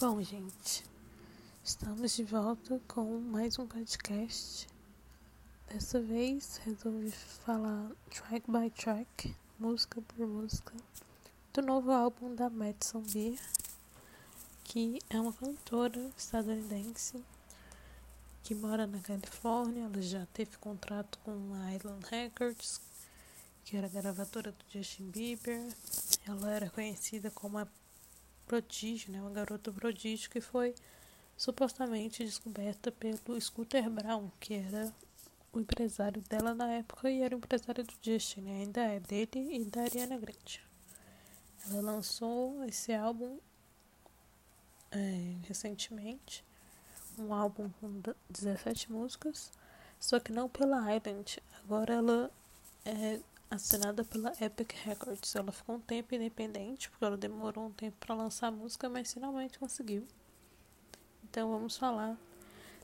Bom, gente, estamos de volta com mais um podcast. Dessa vez resolvi falar track by track, música por música, do novo álbum da Madison Beer, que é uma cantora estadunidense que mora na Califórnia. Ela já teve contrato com a Island Records, que era gravadora do Justin Bieber. Ela era conhecida como a prodígio, né, uma garota prodígio que foi supostamente descoberta pelo Scooter Brown, que era o empresário dela na época e era o empresário do Justin, né, ainda é dele e da Ariana Grande. Ela lançou esse álbum é, recentemente, um álbum com 17 músicas, só que não pela Island. Agora ela é assinada pela Epic Records. Ela ficou um tempo independente, porque ela demorou um tempo para lançar a música, mas finalmente conseguiu. Então vamos falar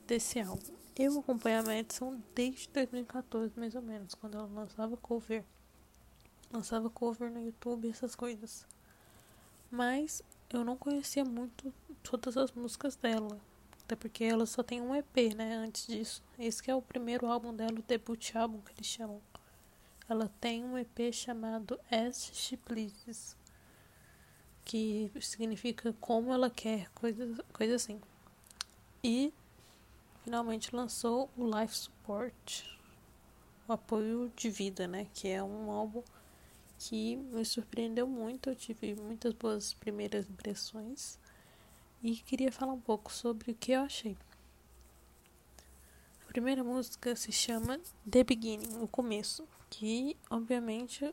desse álbum. Eu acompanho a Madison desde 2014, mais ou menos, quando ela lançava cover. Lançava cover no YouTube, essas coisas. Mas eu não conhecia muito todas as músicas dela. Até porque ela só tem um EP, né? Antes disso. Esse é o primeiro álbum dela, o debut álbum que eles chamam. Ela tem um EP chamado As She Pleases, que significa como ela quer, coisa, coisa assim. E finalmente lançou o Life Support, o apoio de vida, né? Que é um álbum que me surpreendeu muito. Eu tive muitas boas primeiras impressões e queria falar um pouco sobre o que eu achei primeira música se chama The Beginning, o começo, que obviamente,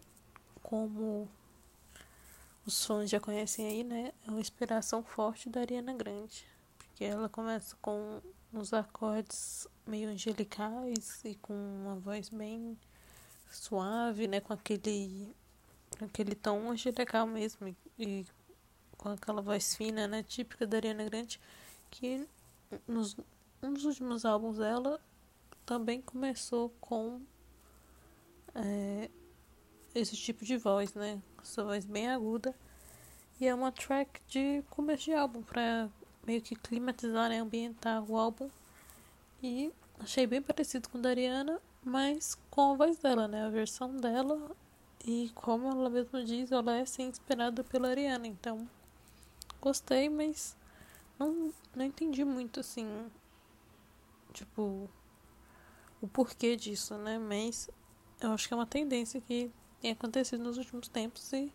como os fãs já conhecem aí, né, é uma inspiração forte da Ariana Grande, porque ela começa com uns acordes meio angelicais e com uma voz bem suave, né, com aquele aquele tom angelical mesmo e, com aquela voz fina, né, típica da Ariana Grande, que nos, nos últimos álbuns dela também começou com é, esse tipo de voz, né? Essa voz bem aguda. E é uma track de começo de álbum, pra meio que climatizar, né? Ambientar o álbum. E achei bem parecido com Dariana, mas com a voz dela, né? A versão dela. E como ela mesma diz, ela é sim inspirada pela Ariana. Então, gostei, mas não, não entendi muito assim. Tipo, o porquê disso, né? Mas eu acho que é uma tendência que tem acontecido nos últimos tempos e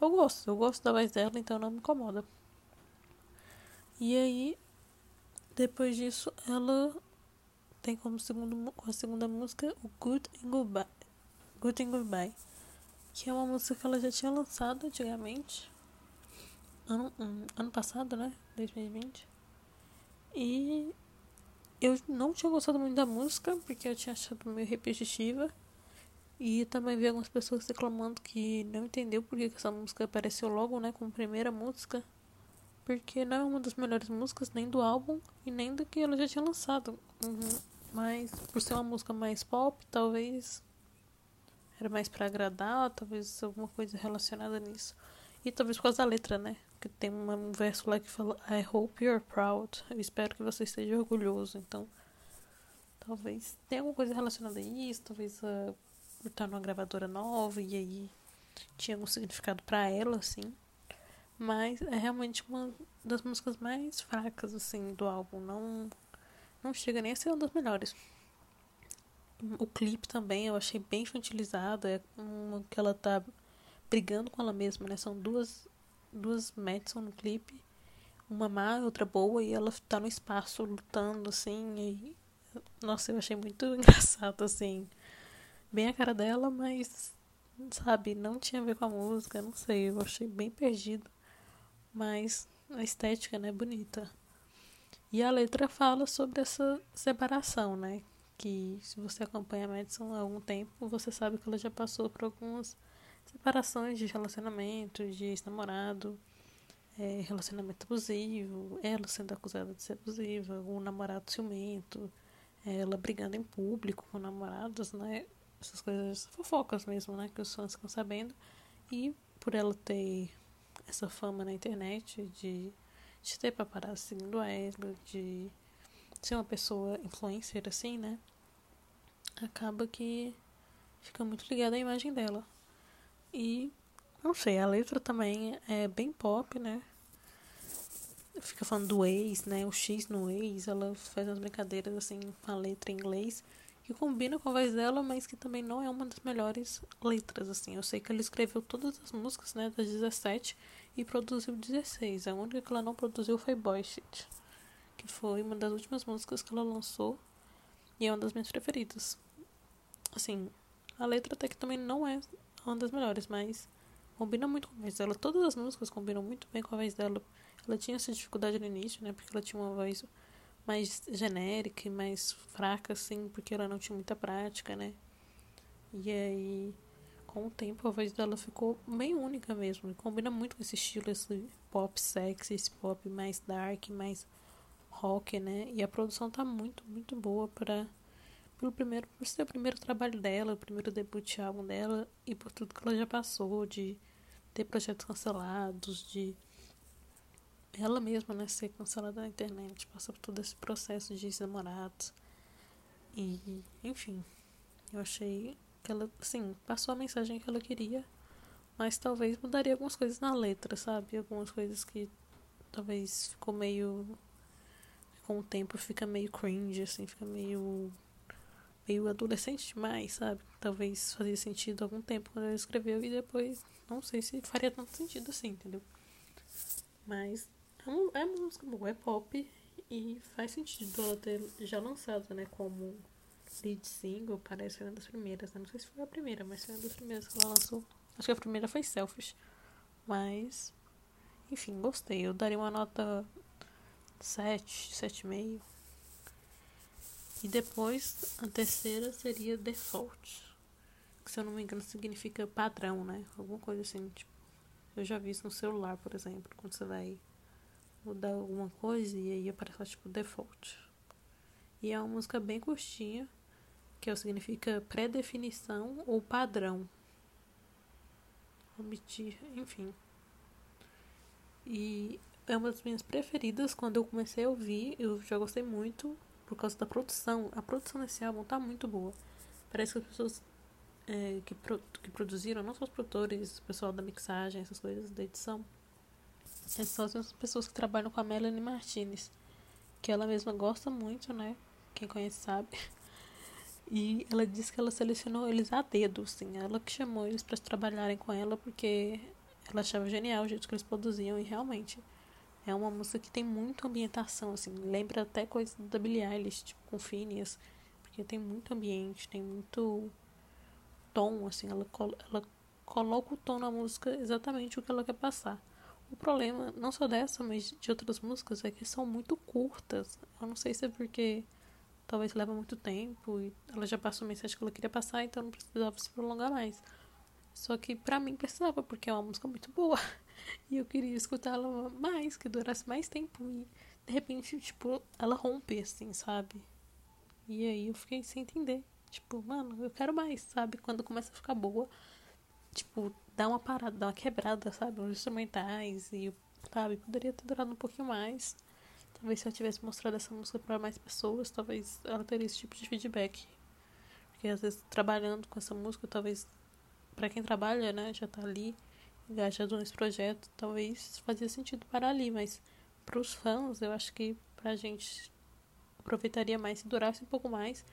eu gosto. Eu gosto da voz dela, então não me incomoda. E aí, depois disso, ela tem como segundo, a segunda música o Good and Goodbye. Good and Goodbye. Que é uma música que ela já tinha lançado antigamente. Ano, ano passado, né? 2020. E eu não tinha gostado muito da música, porque eu tinha achado meio repetitiva. E também vi algumas pessoas reclamando que não entendeu porque que essa música apareceu logo, né, como primeira música. Porque não é uma das melhores músicas, nem do álbum, e nem do que ela já tinha lançado. Uhum. Mas, por ser uma música mais pop, talvez era mais para agradar, talvez alguma coisa relacionada nisso. E talvez por causa da letra, né? que tem um verso lá que fala I hope you're proud. Eu espero que você esteja orgulhoso. Então, talvez tenha alguma coisa relacionada a isso, talvez uh, estar numa gravadora nova e aí tinha algum significado para ela, assim. Mas é realmente uma das músicas mais fracas, assim, do álbum. Não, não chega nem a ser uma das melhores. O clipe também eu achei bem infantilizado. É uma que ela tá brigando com ela mesma, né? São duas duas Madison no clipe. Uma má, outra boa, e ela tá no espaço lutando, assim. E... Nossa, eu achei muito engraçado, assim. Bem a cara dela, mas, sabe, não tinha a ver com a música, não sei. Eu achei bem perdido. Mas a estética, né, bonita. E a letra fala sobre essa separação, né? Que se você acompanha a Madison há algum tempo, você sabe que ela já passou por algumas separações de relacionamento, de ex-namorado, é, relacionamento abusivo, ela sendo acusada de ser abusiva, o namorado ciumento, ela brigando em público com namorados, né? Essas coisas, fofocas mesmo, né? Que os fãs ficam sabendo. E por ela ter essa fama na internet de, de ter paparazzi seguindo ela, de ser uma pessoa influencer assim, né? Acaba que fica muito ligada à imagem dela. E não sei, a letra também é bem pop, né? Fica falando do ex, né? O X no ex, ela faz umas brincadeiras assim com a letra em inglês que combina com a voz dela, mas que também não é uma das melhores letras, assim. Eu sei que ela escreveu todas as músicas, né, das 17 e produziu 16. A única que ela não produziu foi Boy Shit, que foi uma das últimas músicas que ela lançou e é uma das minhas preferidas. Assim, a letra até que também não é uma das melhores, mas combina muito com a voz dela. Todas as músicas combinam muito bem com a voz dela. Ela tinha essa dificuldade no início, né, porque ela tinha uma voz mais genérica e mais fraca, assim, porque ela não tinha muita prática, né? E aí, com o tempo, a voz dela ficou bem única mesmo. Combina muito com esse estilo, esse pop sexy, esse pop mais dark, mais rock, né? E a produção tá muito, muito boa para pelo primeiro, por ser o primeiro trabalho dela, o primeiro debut álbum dela e por tudo que ela já passou de ter projetos cancelados, de ela mesma, né, ser cancelada na internet, passar por todo esse processo de namorados. E, enfim, eu achei que ela, assim, passou a mensagem que ela queria, mas talvez mudaria algumas coisas na letra, sabe? Algumas coisas que talvez ficou meio. Com o tempo fica meio cringe, assim, fica meio. meio adolescente demais, sabe? Talvez fazia sentido algum tempo quando ela escreveu e depois não sei se faria tanto sentido assim, entendeu? Mas é, é música boa, é pop e faz sentido ela ter já lançado, né, como lead single, parece uma das primeiras, né? Não sei se foi a primeira, mas foi uma das primeiras que ela lançou. Acho que a primeira foi Selfish. Mas, enfim, gostei. Eu daria uma nota 7, 7,5. E depois, a terceira seria Default. Que, se eu não me engano, significa padrão, né? Alguma coisa assim, tipo. Eu já vi isso no celular, por exemplo, quando você vai mudar alguma coisa e aí aparece tipo default. E é uma música bem curtinha, que é significa pré-definição ou padrão. Omitir, enfim. E é uma das minhas preferidas. Quando eu comecei a ouvir, eu já gostei muito por causa da produção. A produção desse álbum tá muito boa. Parece que as pessoas é, que, pro, que produziram, não só os produtores, o pessoal da mixagem, essas coisas, da edição, essas são as pessoas que trabalham com a Melanie Martinez, que ela mesma gosta muito, né? Quem conhece sabe. E ela disse que ela selecionou eles a dedo, assim. Ela que chamou eles para trabalharem com ela porque ela achava genial o jeito que eles produziam e realmente é uma música que tem muita ambientação, assim. Lembra até coisas da Billie Eilish, tipo com Phineas, porque tem muito ambiente, tem muito tom, assim. Ela, ela coloca o tom na música exatamente o que ela quer passar. O problema, não só dessa, mas de outras músicas, é que são muito curtas. Eu não sei se é porque talvez leva muito tempo e ela já passou a mensagem que ela queria passar, então não precisava se prolongar mais. Só que pra mim precisava, porque é uma música muito boa. E eu queria escutá-la mais, que durasse mais tempo. E de repente, tipo, ela rompe, assim, sabe? E aí eu fiquei sem entender. Tipo, mano, eu quero mais, sabe? Quando começa a ficar boa, tipo, dar uma parada, dar uma quebrada, sabe? Os instrumentais e, sabe? Poderia ter durado um pouquinho mais. Talvez se eu tivesse mostrado essa música para mais pessoas, talvez ela teria esse tipo de feedback. Porque às vezes trabalhando com essa música, talvez para quem trabalha, né, já tá ali engajado nesse projeto, talvez fazia sentido parar ali, mas para os fãs, eu acho que pra gente aproveitaria mais se durasse um pouco mais.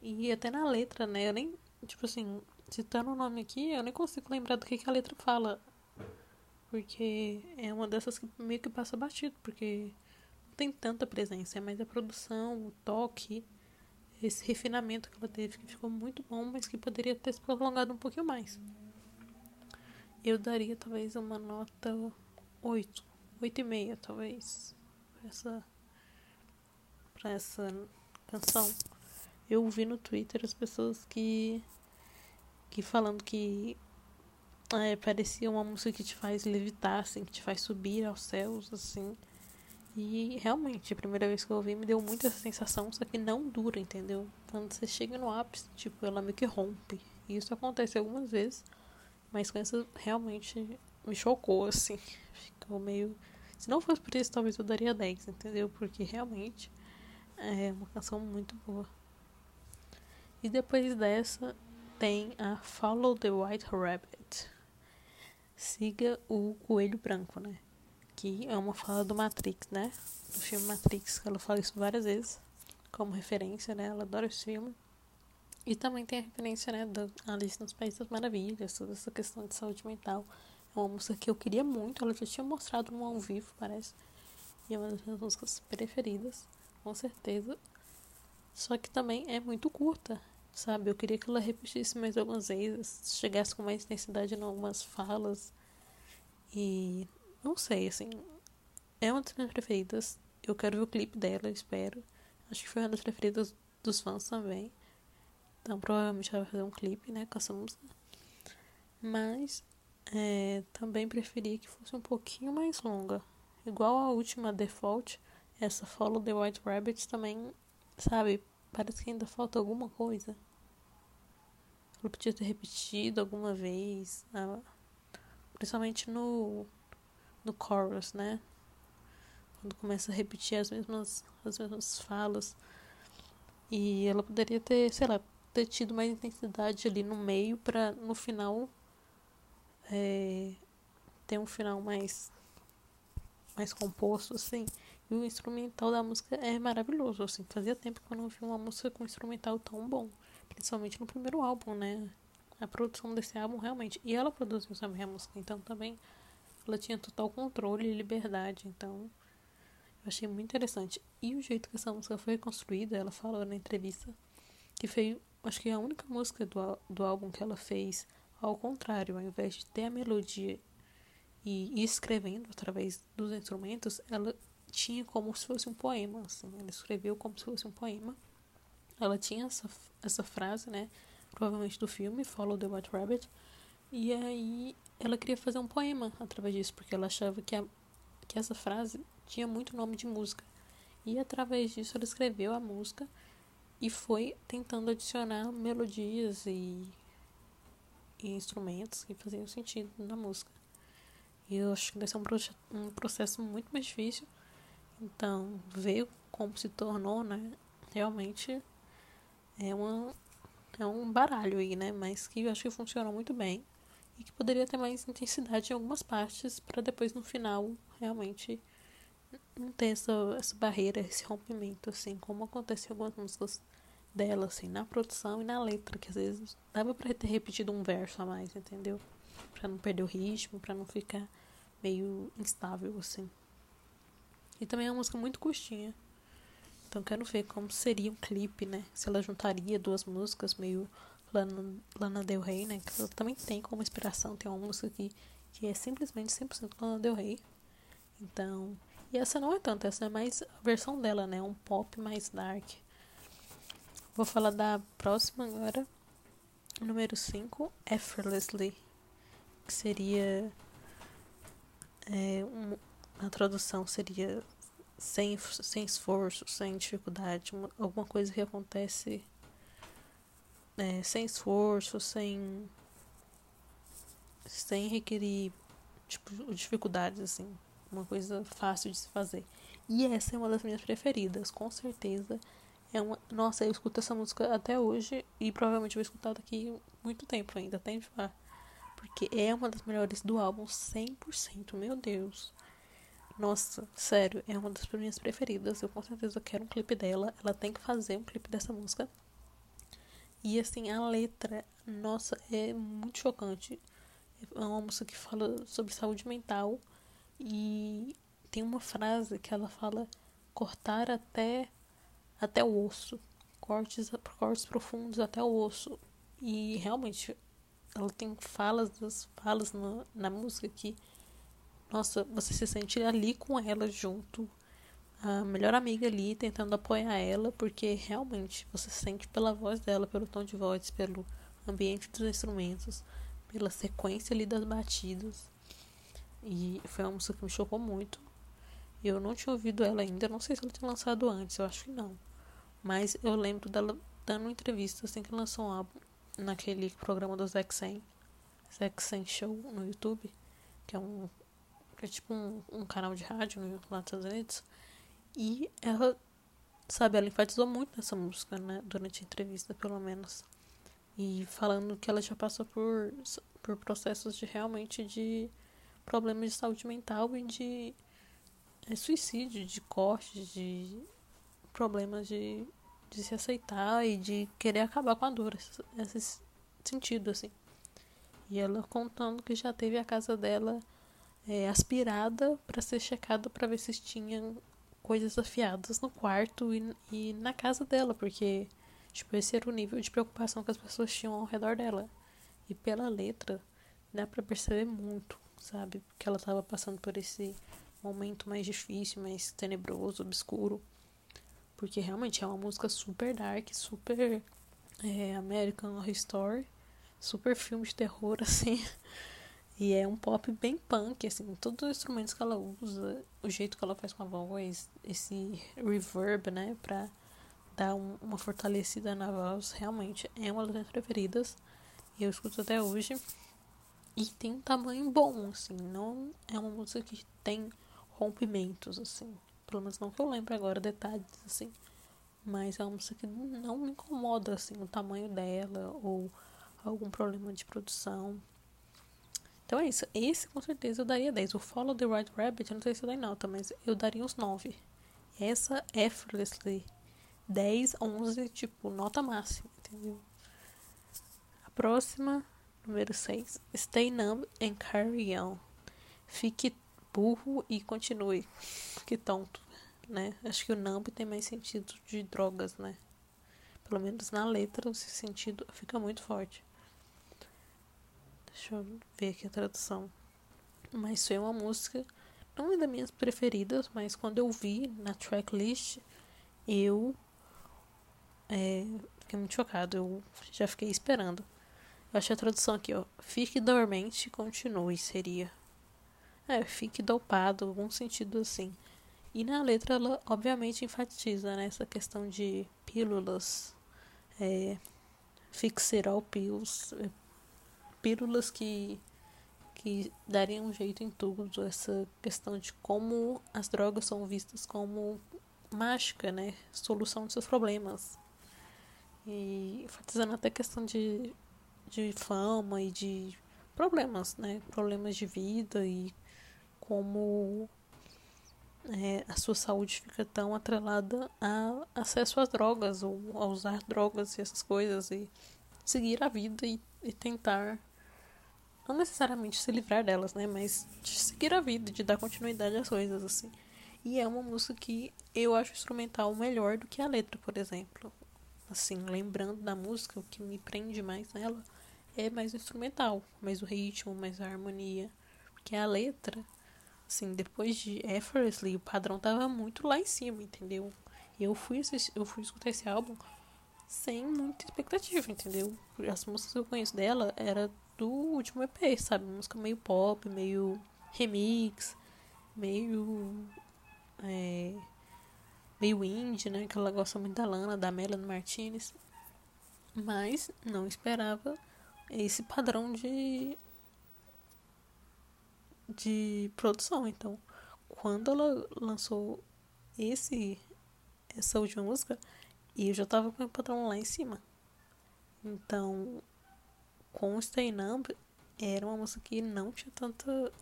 E até na letra, né? Eu nem, tipo assim, citando o nome aqui, eu nem consigo lembrar do que, que a letra fala. Porque é uma dessas que meio que passa batido, porque não tem tanta presença, é mais a produção, o toque, esse refinamento que ela teve, que ficou muito bom, mas que poderia ter se prolongado um pouquinho mais. Eu daria talvez uma nota 8, 8,5 talvez, pra essa, pra essa canção. Eu vi no Twitter as pessoas que falando que é, parecia uma música que te faz levitar, assim, que te faz subir aos céus, assim. E realmente, a primeira vez que eu ouvi me deu muito essa sensação, só que não dura, entendeu? Quando você chega no ápice, tipo, ela meio que rompe. E isso acontece algumas vezes, mas com essa realmente me chocou, assim. Ficou meio Se não fosse por isso, talvez eu daria 10, entendeu? Porque realmente é uma canção muito boa. E depois dessa tem a Follow the White Rabbit. Siga o coelho branco, né? Que é uma fala do Matrix, né? Do filme Matrix, ela fala isso várias vezes como referência, né? Ela adora esse filme. E também tem a referência, né, da Alice nos Países das Maravilhas, toda essa questão de saúde mental. É uma música que eu queria muito, ela já tinha mostrado um ao vivo, parece. E é uma das minhas músicas preferidas, com certeza. Só que também é muito curta, sabe? Eu queria que ela repetisse mais algumas vezes, chegasse com mais intensidade em algumas falas. E não sei, assim, é uma das minhas preferidas. Eu quero ver o clipe dela, espero. Acho que foi uma das preferidas dos fãs também. Então provavelmente ela vai fazer um clipe, né, com essa música. Mas é, também preferia que fosse um pouquinho mais longa. Igual a última Default, essa Follow the White Rabbit também, sabe, parece que ainda falta alguma coisa. Ela podia ter repetido alguma vez, né? principalmente no, no chorus, né? Quando começa a repetir as mesmas, as mesmas falas. E ela poderia ter, sei lá, ter tido mais intensidade ali no meio para no final é, ter um final mais mais composto assim o instrumental da música é maravilhoso assim fazia tempo que eu não vi uma música com um instrumental tão bom principalmente no primeiro álbum né? A produção desse álbum realmente e ela produziu também a música então também ela tinha total controle e liberdade então eu achei muito interessante. E o jeito que essa música foi construída ela falou na entrevista que foi acho que a única música do, do álbum que ela fez ao contrário, ao invés de ter a melodia e ir escrevendo através dos instrumentos, ela tinha como se fosse um poema, assim, ela escreveu como se fosse um poema. Ela tinha essa, essa frase, né, provavelmente do filme Follow the White Rabbit, e aí ela queria fazer um poema através disso, porque ela achava que, a, que essa frase tinha muito nome de música. E através disso ela escreveu a música e foi tentando adicionar melodias e, e instrumentos que faziam sentido na música. E eu acho que deve ser um, um processo muito mais difícil. Então, ver como se tornou, né? Realmente é, uma, é um baralho aí, né? Mas que eu acho que funcionou muito bem. E que poderia ter mais intensidade em algumas partes para depois no final realmente não ter essa, essa barreira, esse rompimento, assim, como acontece em algumas músicas dela, assim, na produção e na letra, que às vezes dava pra ter repetido um verso a mais, entendeu? Pra não perder o ritmo, pra não ficar meio instável, assim. E também é uma música muito curtinha. Então quero ver como seria um clipe, né? Se ela juntaria duas músicas meio Lana, Lana Del Rey, né? Que ela também tem como inspiração, tem uma música aqui que é simplesmente 100% Lana Del Rey. Então, e essa não é tanto, essa é mais a versão dela, né? Um pop mais dark. Vou falar da próxima agora. Número 5, Effortlessly. Que seria. É, um, a tradução seria sem, sem esforço, sem dificuldade. Uma, alguma coisa que acontece é, sem esforço, sem. sem requerir tipo, dificuldades, assim. Uma coisa fácil de se fazer. E essa é uma das minhas preferidas, com certeza é uma... Nossa, eu escuto essa música até hoje e provavelmente vou escutar daqui muito tempo ainda, até enjoar. Porque é uma das melhores do álbum, 100%, meu Deus. Nossa, sério, é uma das minhas preferidas. Eu com certeza quero um clipe dela. Ela tem que fazer um clipe dessa música. E assim, a letra, nossa, é muito chocante. É uma música que fala sobre saúde mental. E tem uma frase que ela fala cortar até até o osso, cortes, cortes profundos até o osso. E realmente ela tem falas falas na, na música que nossa, você se sente ali com ela junto, a melhor amiga ali tentando apoiar ela, porque realmente você sente pela voz dela, pelo tom de voz, pelo ambiente dos instrumentos, pela sequência ali das batidas. E foi uma música que me chocou muito. Eu não tinha ouvido ela ainda, não sei se ela tinha lançado antes, eu acho que não. Mas eu lembro dela dando entrevista assim que lançou um álbum naquele programa do Zack Sen, Zack Sen Show no YouTube, que é um que é tipo um, um canal de rádio lá nos Estados Unidos. E ela, sabe, ela enfatizou muito nessa música, né? Durante a entrevista, pelo menos. E falando que ela já passou por, por processos de realmente de problemas de saúde mental e de é, suicídio, de corte, de problemas de, de se aceitar e de querer acabar com a dor, esse, esse sentido, assim. E ela contando que já teve a casa dela é, aspirada para ser checada para ver se tinha coisas afiadas no quarto e, e na casa dela, porque tipo, esse era o nível de preocupação que as pessoas tinham ao redor dela. E pela letra, dá para perceber muito, sabe? Que ela estava passando por esse momento mais difícil, mais tenebroso, obscuro. Porque realmente é uma música super dark, super é, American Horror Story, super filme de terror, assim. E é um pop bem punk, assim, todos os instrumentos que ela usa, o jeito que ela faz com a voz, esse reverb, né, pra dar um, uma fortalecida na voz, realmente é uma das minhas preferidas. E eu escuto até hoje. E tem um tamanho bom, assim, não é uma música que tem rompimentos, assim. Pelo menos não que eu lembro agora detalhes, assim. Mas é uma música que não me incomoda, assim, o tamanho dela ou algum problema de produção. Então é isso. Esse com certeza eu daria 10. O Follow the White Rabbit, eu não sei se eu dei nota, mas eu daria uns 9. Essa, Effortlessly, 10, 11, tipo, nota máxima, entendeu? A próxima, número 6. Stay numb and carry on. Fique burro e continue. Que tonto, né? Acho que o numb tem mais sentido de drogas, né? Pelo menos na letra, esse sentido fica muito forte. Deixa eu ver aqui a tradução. Mas foi uma música, não é das minhas preferidas, mas quando eu vi na tracklist, eu é, fiquei muito chocado. Eu já fiquei esperando. Eu achei a tradução aqui, ó. Fique dormente, continue, seria. É, fique dopado, algum sentido assim. E na letra ela obviamente enfatiza né, essa questão de pílulas, é, fixeral pills, é, pílulas que, que dariam um jeito em tudo, essa questão de como as drogas são vistas como mágica, né? Solução de seus problemas. E enfatizando até a questão de, de fama e de problemas, né? Problemas de vida e como é, a sua saúde fica tão atrelada a acesso às drogas ou a usar drogas e essas coisas e seguir a vida e, e tentar não necessariamente se livrar delas, né? Mas de seguir a vida, de dar continuidade às coisas, assim. E é uma música que eu acho instrumental melhor do que a letra, por exemplo. Assim, lembrando da música, o que me prende mais nela é mais o instrumental, mais o ritmo, mais a harmonia. Porque a letra, assim, depois de Effortlessly, o padrão tava muito lá em cima, entendeu? E eu fui, assistir, eu fui escutar esse álbum sem muita expectativa, entendeu? As músicas que eu conheço dela era do último EP, sabe? Música meio pop, meio remix, meio. É, meio indie, né? Que ela gosta muito da Lana, da Melanie Martinez. Mas não esperava esse padrão de. de produção. Então, quando ela lançou esse essa última música, eu já tava com o padrão lá em cima. Então, com o Stay Numb, era uma música que não tinha tanto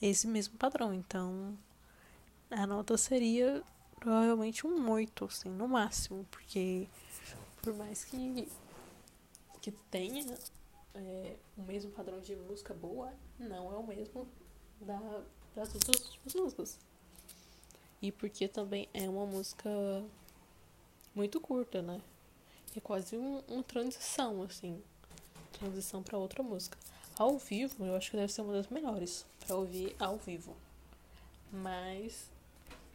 esse mesmo padrão. Então, a nota seria provavelmente um 8, assim, no máximo. Porque, por mais que, que tenha é, o mesmo padrão de música boa, não é o mesmo da, das outras músicas. E porque também é uma música muito curta, né? É quase um, uma transição, assim transição para outra música. Ao vivo, eu acho que deve ser uma das melhores para ouvir ao vivo. Mas,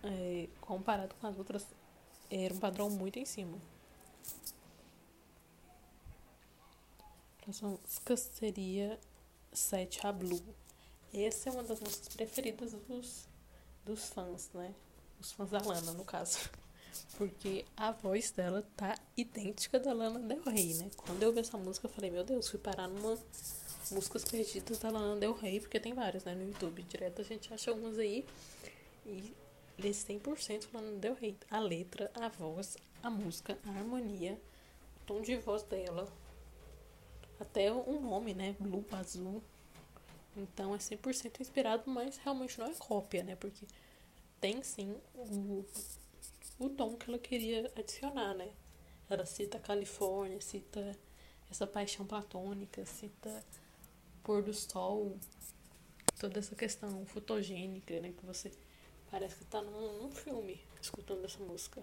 é, comparado com as outras, era um padrão muito em cima. A próxima música seria Sete a Blue. Essa é uma das músicas preferidas dos, dos fãs, né? Os fãs da Lana, no caso. Porque a voz dela tá idêntica da Lana Del Rey, né? Quando eu vi essa música, eu falei, meu Deus, fui parar numa músicas perdidas da Lana Del Rey, porque tem várias, né, no YouTube. Direto a gente acha algumas aí. E lê 100% Lana Del Rey. A letra, a voz, a música, a harmonia, o tom de voz dela. Até o nome, né? Blue Azul. Então é 100% inspirado, mas realmente não é cópia, né? Porque tem sim o, o tom que ela queria adicionar, né? Ela cita Califórnia, cita essa paixão platônica, cita pôr do sol, toda essa questão fotogênica, né? Que você parece que tá num, num filme escutando essa música.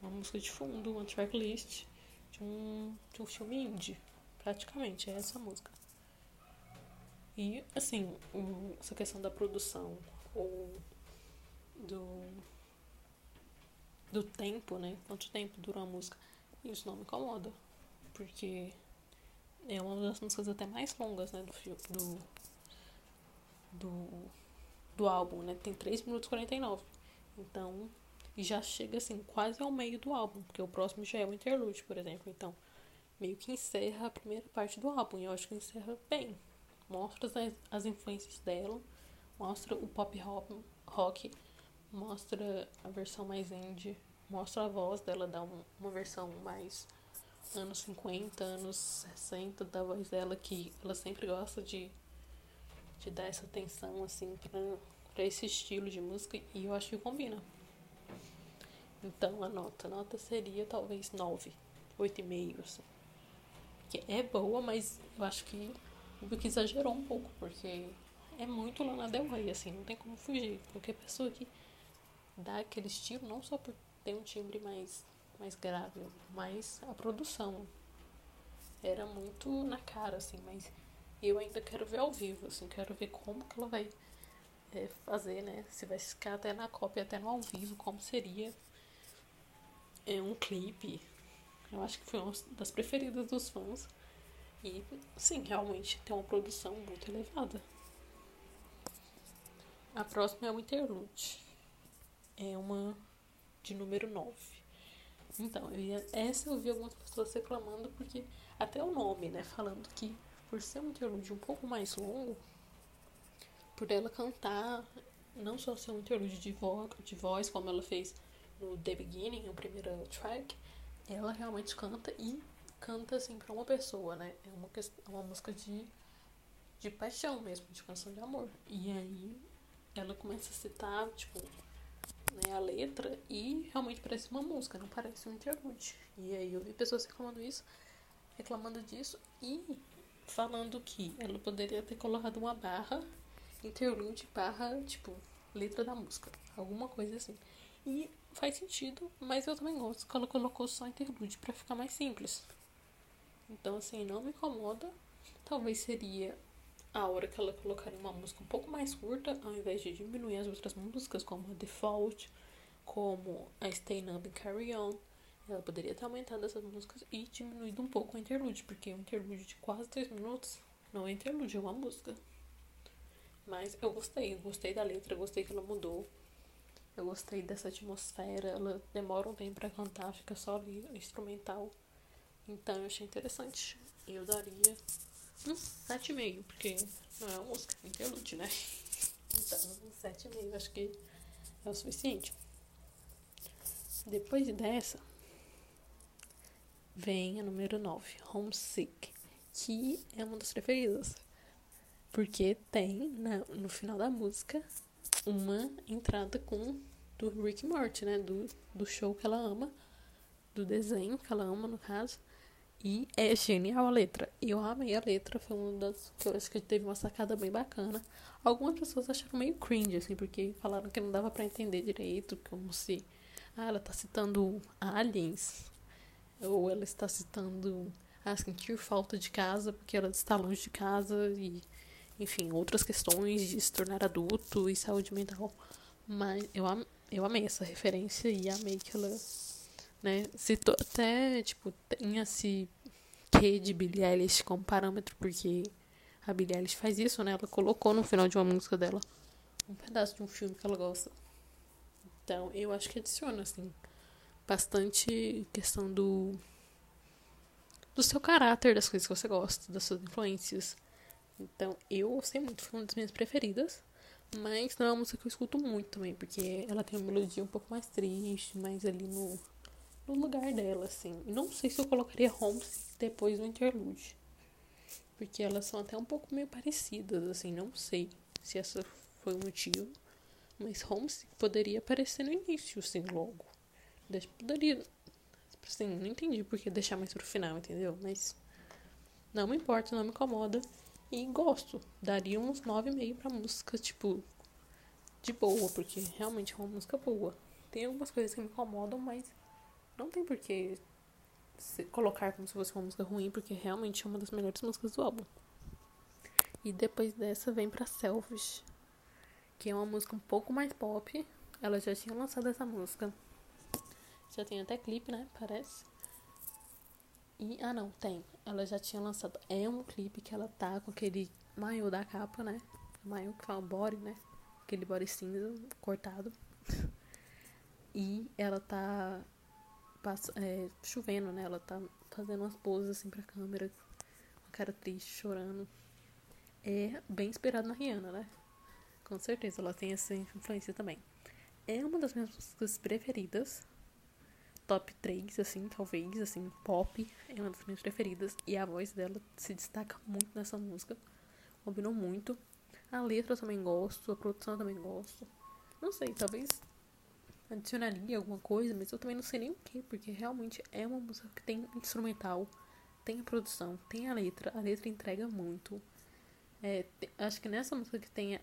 Uma música de fundo, uma tracklist de um, de um filme indie. Praticamente, é essa música. E, assim, essa questão da produção ou do, do tempo, né? Quanto tempo dura a música. Isso não me incomoda. Porque é uma das músicas até mais longas, né? Do. Do, do, do álbum, né? Tem 3 minutos e 49. Então, já chega assim, quase ao meio do álbum. Porque o próximo já é o interlude, por exemplo. Então, meio que encerra a primeira parte do álbum. E eu acho que encerra bem. Mostra as, as influências dela. Mostra o pop rock mostra a versão mais indie, mostra a voz dela, dá um, uma versão mais anos 50, anos 60 da voz dela, que ela sempre gosta de, de dar essa atenção, assim, pra, pra esse estilo de música, e eu acho que combina. Então, a nota, a nota seria talvez 9, 8,5, assim. Que é boa, mas eu acho que o exagerou um pouco, porque é muito Lana Del Rey, assim, não tem como fugir. Qualquer pessoa que dá aquele estilo, não só por ter um timbre mais, mais grave, mas a produção era muito na cara, assim, mas eu ainda quero ver ao vivo, assim, quero ver como que ela vai é, fazer, né? Se vai ficar até na cópia, até no ao vivo, como seria é, um clipe. Eu acho que foi uma das preferidas dos fãs. E, sim, realmente tem uma produção muito elevada. A próxima é o Interlude é uma de número 9. Então, eu ia, essa eu vi algumas pessoas reclamando porque até o nome, né, falando que por ser um interlúdio um pouco mais longo, por ela cantar, não só ser um interlúdio de, vo de voz, como ela fez no The Beginning, o primeiro track, ela realmente canta e canta assim para uma pessoa, né? É uma, é uma música de, de paixão mesmo, de canção de amor. E aí ela começa a citar, tipo, né, a letra e realmente parece uma música, não parece um interlude. E aí eu vi pessoas reclamando isso, reclamando disso e falando que ela poderia ter colocado uma barra interlude barra, tipo, letra da música, alguma coisa assim. E faz sentido, mas eu também gosto que ela colocou só interlude para ficar mais simples. Então, assim, não me incomoda. Talvez seria a hora que ela colocaria uma música um pouco mais curta, ao invés de diminuir as outras músicas, como a Default, como a Stay Up and Carry On. Ela poderia ter aumentado essas músicas e diminuído um pouco o interlude, porque um interlude de quase 3 minutos não é interlude, é uma música. Mas eu gostei, eu gostei da letra, eu gostei que ela mudou. Eu gostei dessa atmosfera, ela demora um tempo para cantar, fica só ali, instrumental. Então eu achei interessante. Eu daria um 7,5, porque não é uma música, é interlude, né? Então, um 7,5 acho que é o suficiente. Depois dessa, vem a número 9, Homesick, que é uma das preferidas. Porque tem na, no final da música uma entrada com do Rick Morty, né? Do, do show que ela ama, do desenho que ela ama, no caso. E é genial a letra. Eu amei a letra, foi uma das que eu acho que teve uma sacada bem bacana. Algumas pessoas acharam meio cringe, assim, porque falaram que não dava para entender direito, como se. Ah, ela tá citando aliens. Ou ela está citando. Ah, sentir falta de casa, porque ela está longe de casa e. Enfim, outras questões de se tornar adulto e saúde mental. Mas eu, am eu amei essa referência e amei que ela né? Citou até, tipo, tem esse que de Billie Eilish como parâmetro, porque a Billie Eilish faz isso, né? Ela colocou no final de uma música dela um pedaço de um filme que ela gosta. Então, eu acho que adiciona, assim, bastante questão do do seu caráter, das coisas que você gosta, das suas influências. Então, eu gostei muito, foi uma das minhas preferidas. Mas não é uma música que eu escuto muito também, porque ela tem uma melodia um pouco mais triste, mais ali no, no lugar dela, assim. Não sei se eu colocaria Holmes depois do interlude. Porque elas são até um pouco meio parecidas, assim, não sei se essa foi o motivo. Mas Holmes poderia aparecer no início, assim, logo. Poderia. Assim, não entendi por que deixar mais pro final, entendeu? Mas. Não me importa, não me incomoda. E gosto. Daria uns 9,5 pra música, tipo, de boa, porque realmente é uma música boa. Tem algumas coisas que me incomodam, mas não tem por que colocar como se fosse uma música ruim, porque realmente é uma das melhores músicas do álbum. E depois dessa vem pra Selfish, que é uma música um pouco mais pop. Ela já tinha lançado essa música. Já tem até clipe, né? Parece. E, ah não, tem. Ela já tinha lançado. É um clipe que ela tá com aquele maiô da capa, né? Maiô que fala body, né? Aquele body cinza cortado. E ela tá passa, é, chovendo, né? Ela tá fazendo umas poses assim pra câmera, com a cara triste, chorando. É bem inspirado na Rihanna, né? Com certeza, ela tem essa influência também. É uma das minhas músicas preferidas top 3, assim, talvez, assim, pop, é uma das minhas preferidas. E a voz dela se destaca muito nessa música. Combinou muito. A letra eu também gosto, a produção eu também gosto. Não sei, talvez adicionaria alguma coisa, mas eu também não sei nem o que, porque realmente é uma música que tem instrumental, tem a produção, tem a letra, a letra entrega muito. É, acho que nessa música que tem é,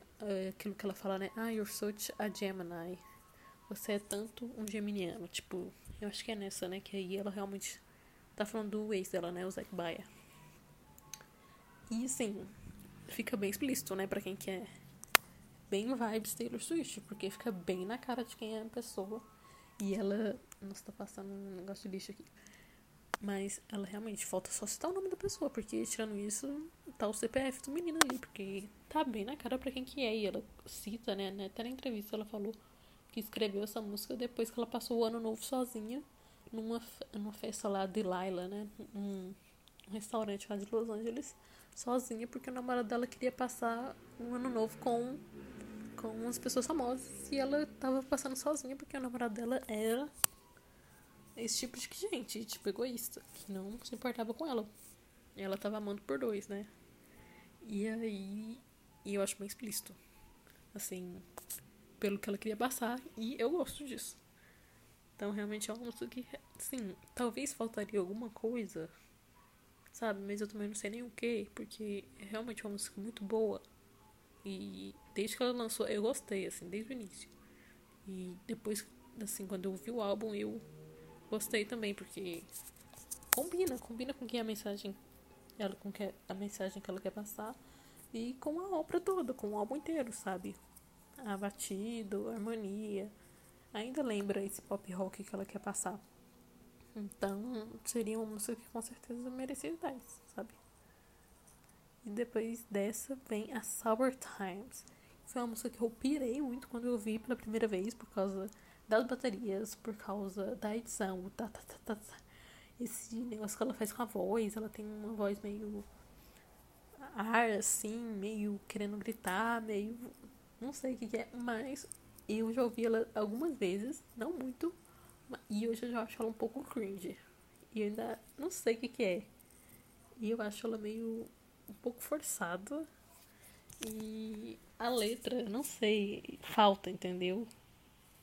aquilo que ela fala, né? Ah, you're such a Gemini. Você é tanto um geminiano. Tipo, eu acho que é nessa, né? Que aí ela realmente tá falando do ex dela, né? O Zac Baia. E assim, fica bem explícito, né? Pra quem quer bem vibes Taylor Swift, porque fica bem na cara de quem é a pessoa. E ela. Nossa, tá passando um negócio de lixo aqui. Mas ela realmente falta só citar o nome da pessoa, porque tirando isso, tá o CPF do menino ali, porque tá bem na cara pra quem que é. E ela cita, né? Até na entrevista ela falou que escreveu essa música depois que ela passou o ano novo sozinha numa, numa festa lá de Laila, né? Um, um restaurante lá de Los Angeles, sozinha, porque o namorado dela queria passar um ano novo com, com umas pessoas famosas e ela tava passando sozinha porque o namorado dela era esse tipo de gente, tipo egoísta, que não se importava com ela. Ela tava amando por dois, né? E aí. E eu acho bem explícito. Assim, pelo que ela queria passar e eu gosto disso. Então realmente é uma música que, sim, talvez faltaria alguma coisa, sabe? Mas eu também não sei nem o que, porque é realmente uma música muito boa. E desde que ela lançou, eu gostei, assim, desde o início. E depois, assim, quando eu ouvi o álbum, eu gostei também, porque combina, combina com que a mensagem, ela com que a mensagem que ela quer passar e com a obra toda, com o álbum inteiro, sabe? abatido, harmonia. Ainda lembra esse pop rock que ela quer passar. Então, seria uma música que com certeza merecia 10, sabe? E depois dessa vem a Sour Times. Foi uma música que eu pirei muito quando eu vi pela primeira vez, por causa das baterias, por causa da edição, tá, tá, tá, tá, tá. esse negócio que ela faz com a voz, ela tem uma voz meio ar assim, meio querendo gritar, meio não sei o que, que é, mas eu já ouvi ela algumas vezes, não muito, e hoje eu já acho ela um pouco cringe. E eu ainda não sei o que, que é. E eu acho ela meio um pouco forçada. E a letra, não sei, falta, entendeu?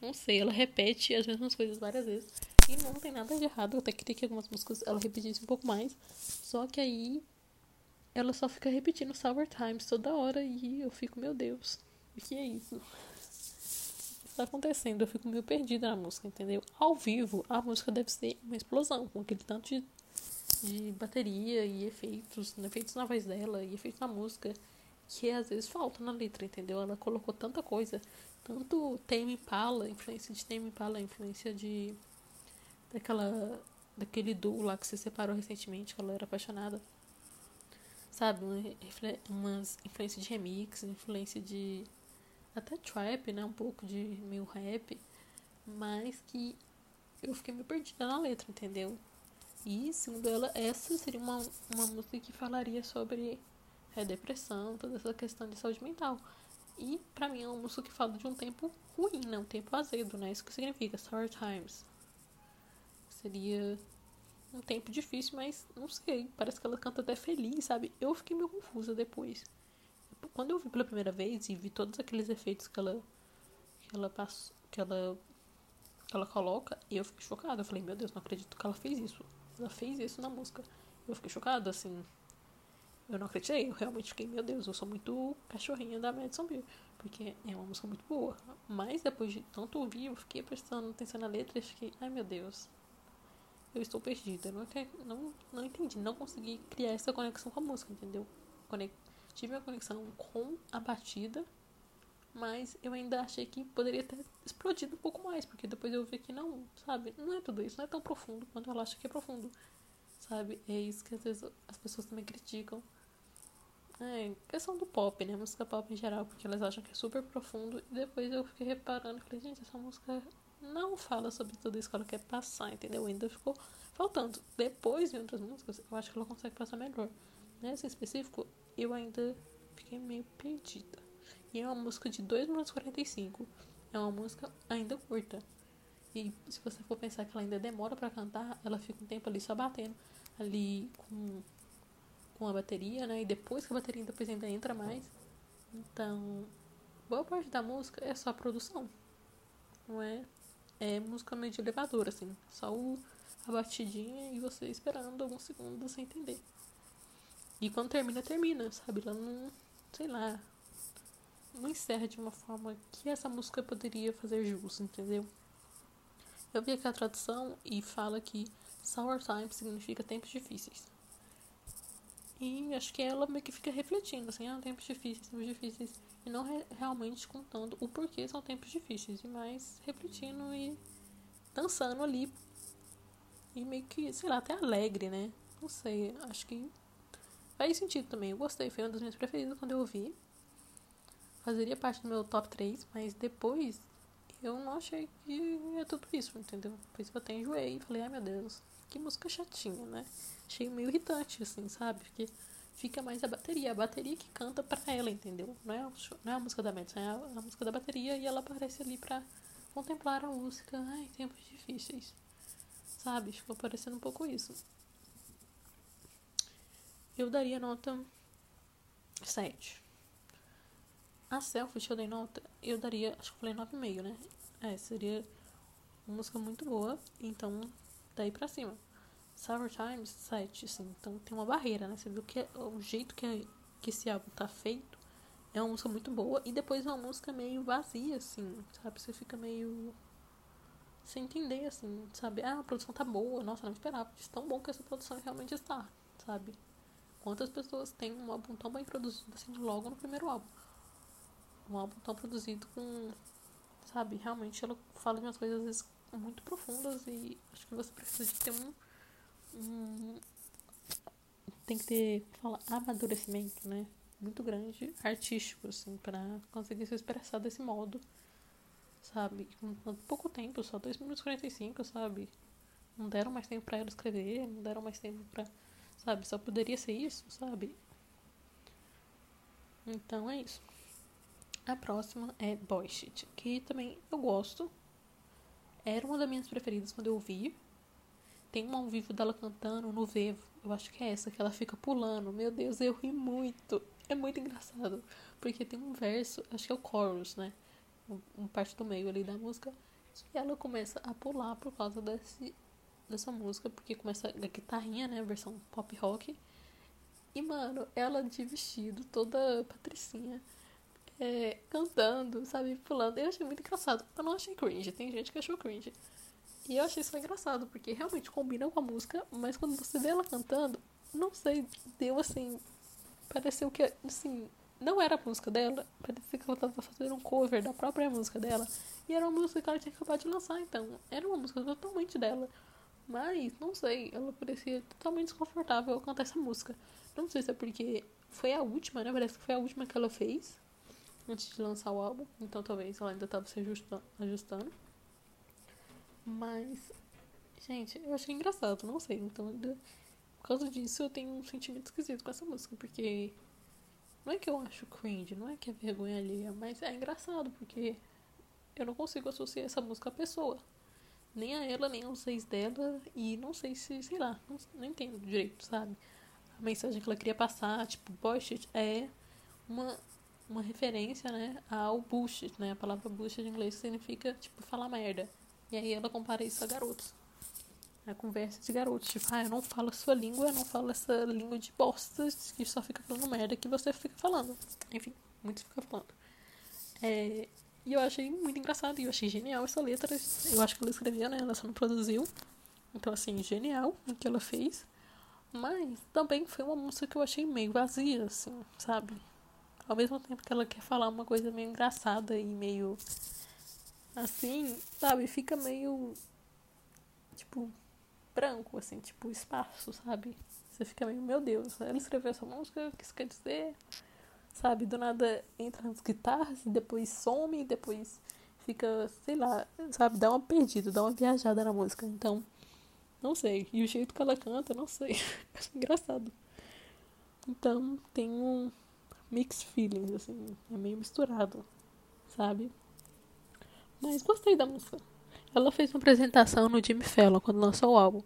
Não sei, ela repete as mesmas coisas várias vezes. E não tem nada de errado. Eu até queria que algumas músicas ela repetisse um pouco mais. Só que aí ela só fica repetindo Sour Times toda hora e eu fico, meu Deus. O que é isso? O que está acontecendo? Eu fico meio perdida na música, entendeu? Ao vivo, a música deve ser uma explosão, com aquele tanto de, de bateria e efeitos, efeitos na voz dela e efeitos na música, que às vezes falta na letra, entendeu? Ela colocou tanta coisa, tanto Tame Impala, influência de Tame Impala, influência de daquela daquele duo lá que se separou recentemente, que ela era apaixonada. Sabe, uma, umas influência de remix, influência de até trap, né? Um pouco de meio rap, mas que eu fiquei meio perdida na letra, entendeu? E, segundo ela, essa seria uma, uma música que falaria sobre é depressão, toda essa questão de saúde mental. E pra mim é uma música que fala de um tempo ruim, né? Um tempo azedo, né? Isso que significa Sour Times. Seria um tempo difícil, mas não sei. Parece que ela canta até feliz, sabe? Eu fiquei meio confusa depois. Quando eu vi pela primeira vez e vi todos aqueles efeitos que ela que ela passou, que ela que ela coloca, eu fiquei chocada. Eu falei, meu Deus, não acredito que ela fez isso. Ela fez isso na música. Eu fiquei chocada, assim eu não acreditei, eu realmente fiquei, meu Deus, eu sou muito cachorrinha da Madison Beer, porque é uma música muito boa. Mas depois de tanto ouvir, eu fiquei prestando atenção na letra e fiquei, ai meu Deus, eu estou perdida. Não, não, não entendi, não consegui criar essa conexão com a música, entendeu? Tive uma conexão com a batida, mas eu ainda achei que poderia ter explodido um pouco mais, porque depois eu vi que não, sabe? Não é tudo isso, não é tão profundo quanto ela acha que é profundo, sabe? É isso que às vezes as pessoas também criticam é, questão do pop, né? Música pop em geral, porque elas acham que é super profundo. E depois eu fiquei reparando e falei, gente, essa música não fala sobre tudo isso que ela quer passar, entendeu? Ainda ficou faltando. Depois, em outras músicas, eu acho que ela consegue passar melhor. Nessa em específico, eu ainda fiquei meio perdida. E é uma música de 2 minutos e 45. É uma música ainda curta. E se você for pensar que ela ainda demora para cantar, ela fica um tempo ali só batendo, ali com com a bateria, né? E depois que a bateria depois ainda entra mais. Então, boa parte da música é só produção. Não é? É música meio de elevador, assim. Só o, a batidinha e você esperando alguns segundos sem entender. E quando termina, termina, sabe? Não, sei lá, não encerra de uma forma que essa música poderia fazer jus, entendeu? Eu vi aqui a tradução e fala que Sour Times significa tempos difíceis. E acho que ela meio que fica refletindo, assim, ah, tempos difíceis, tempos difíceis. E não re realmente contando o porquê são tempos difíceis, e mais refletindo e dançando ali. E meio que, sei lá, até alegre, né? Não sei, acho que faz sentido também. Eu gostei, foi uma das minhas preferidas quando eu ouvi. Fazeria parte do meu top 3, mas depois eu não achei que é tudo isso, entendeu? Depois eu até enjoei e falei, ai meu Deus, que música chatinha, né? Achei meio irritante, assim, sabe? Porque fica mais a bateria. A bateria que canta pra ela, entendeu? Não é, não é a música da Madison, é a, a música da bateria e ela aparece ali pra contemplar a música. Ai, tempos difíceis. Sabe? Ficou parecendo um pouco isso. Eu daria nota 7. A Selfish eu dei nota, eu daria, acho que eu falei 9,5, né? É, seria uma música muito boa, então daí pra cima. Sour Times 7, assim, então tem uma barreira, né? Você viu que é, o jeito que, é, que esse álbum tá feito é uma música muito boa e depois é uma música meio vazia, assim, sabe? Você fica meio sem entender, assim, sabe? Ah, a produção tá boa, nossa, não esperava de tão bom que essa produção realmente está, sabe? Quantas pessoas têm um álbum tão bem produzido assim logo no primeiro álbum? Um álbum tão produzido com, sabe? Realmente ela fala de umas coisas às vezes muito profundas e acho que você precisa de ter um Hum, tem que ter, fala, amadurecimento, né? Muito grande, artístico, assim, para conseguir se expressar desse modo, sabe? Com pouco tempo, só 2 minutos e 45, sabe? Não deram mais tempo para ela escrever, não deram mais tempo pra. Sabe? Só poderia ser isso, sabe? Então é isso. A próxima é Boy Shit, que também eu gosto. Era uma das minhas preferidas quando eu vi. Tem um ao vivo dela cantando no Vevo. Eu acho que é essa, que ela fica pulando. Meu Deus, eu ri muito. É muito engraçado. Porque tem um verso, acho que é o chorus, né? Um, parte do meio ali da música. E ela começa a pular por causa desse, dessa música. Porque começa a guitarrinha, né? A versão pop rock. E, mano, ela de vestido, toda patricinha. É, cantando, sabe? Pulando. Eu achei muito engraçado. Eu não achei cringe. Tem gente que achou cringe. E eu achei isso engraçado, porque realmente combina com a música, mas quando você vê ela cantando, não sei, deu assim. Pareceu que, assim, não era a música dela, parecia que ela estava fazendo um cover da própria música dela. E era uma música que ela tinha acabado de lançar, então. Era uma música totalmente dela. Mas, não sei, ela parecia totalmente desconfortável cantar essa música. Não sei se é porque foi a última, né? Parece que foi a última que ela fez antes de lançar o álbum. Então talvez ela ainda estava se ajustando. Mas, gente, eu achei engraçado, não sei. Então, por causa disso, eu tenho um sentimento esquisito com essa música, porque Não é que eu acho cringe, não é que é vergonha alheia, mas é engraçado, porque eu não consigo associar essa música à pessoa. Nem a ela, nem aos ex dela. E não sei se, sei lá, não, não entendo direito, sabe? A mensagem que ela queria passar, tipo, bullshit, é uma, uma referência, né, ao bullshit, né? A palavra bullshit em inglês significa, tipo, falar merda. E aí ela compara isso a garotos. A conversa de garotos, tipo, ah, eu não falo a sua língua, eu não falo essa língua de bosta que só fica falando merda que você fica falando. Enfim, muitos ficam falando. É, e eu achei muito engraçado, e eu achei genial essa letra. Eu acho que ela escreveu, né? Ela só não produziu. Então, assim, genial o que ela fez. Mas também foi uma música que eu achei meio vazia, assim, sabe? Ao mesmo tempo que ela quer falar uma coisa meio engraçada e meio. Assim, sabe? Fica meio. Tipo, branco, assim, tipo, espaço, sabe? Você fica meio, meu Deus, ela escreveu essa música, o que isso quer dizer? sabe? Do nada entra nas guitarras e depois some e depois fica, sei lá, sabe? Dá uma perdida, dá uma viajada na música. Então, não sei. E o jeito que ela canta, não sei. Acho engraçado. Então, tem um mixed feelings, assim. É meio misturado, sabe? Mas gostei da música. Ela fez uma apresentação no Jimmy Fallon quando lançou o álbum.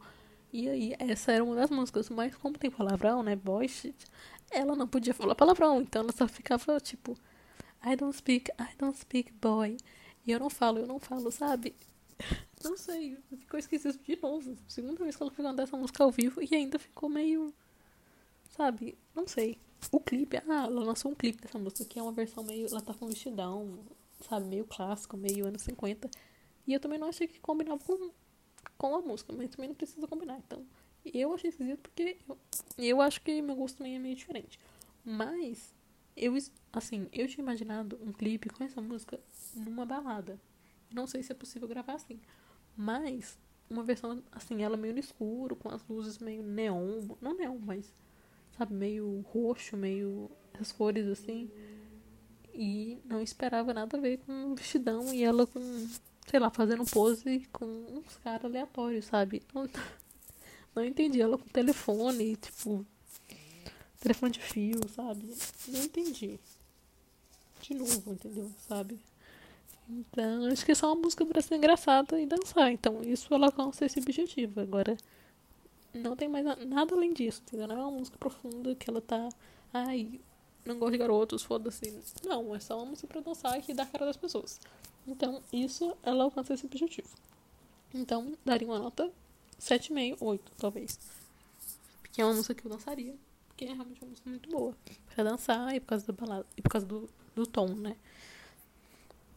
E aí, essa era uma das músicas, mas como tem palavrão, né? Boy shit ela não podia falar palavrão, então ela só ficava tipo, I don't speak, I don't speak boy. E eu não falo, eu não falo, sabe? Não sei, ficou esquisito de novo. Segunda vez que ela foi cantar essa música ao vivo e ainda ficou meio. Sabe? Não sei. O clipe, ah, ela lançou um clipe dessa música que é uma versão meio. Ela tá com um vestidão, sabe? Meio clássico, meio anos 50. E eu também não achei que combinava com, com a música, mas também não precisa combinar. Então, eu achei esquisito porque eu, eu acho que meu gosto também é meio diferente. Mas, eu, assim, eu tinha imaginado um clipe com essa música numa balada. Não sei se é possível gravar assim. Mas, uma versão, assim, ela meio no escuro, com as luzes meio neon. Não neon, mas, sabe, meio roxo, meio. essas cores assim. E não esperava nada a ver com um vestidão e ela com, sei lá, fazendo pose com uns caras aleatórios, sabe? Não, não entendi. Ela com telefone, tipo. Telefone de fio, sabe? Não entendi. De novo, entendeu? Sabe? Então, acho que é só uma música pra ser engraçada e dançar. Então, isso ela alcança esse objetivo. Agora, não tem mais nada além disso, entendeu? Não é uma música profunda que ela tá. Ai, não gosto de garotos, foda-se. Não, é só uma música pra dançar e dar cara das pessoas. Então, isso ela alcança esse objetivo. Então, daria uma nota 7,5, 8, talvez. Porque é uma música que eu dançaria. Porque é realmente uma música muito boa. Pra dançar e por causa da balada. E por causa do, do tom, né?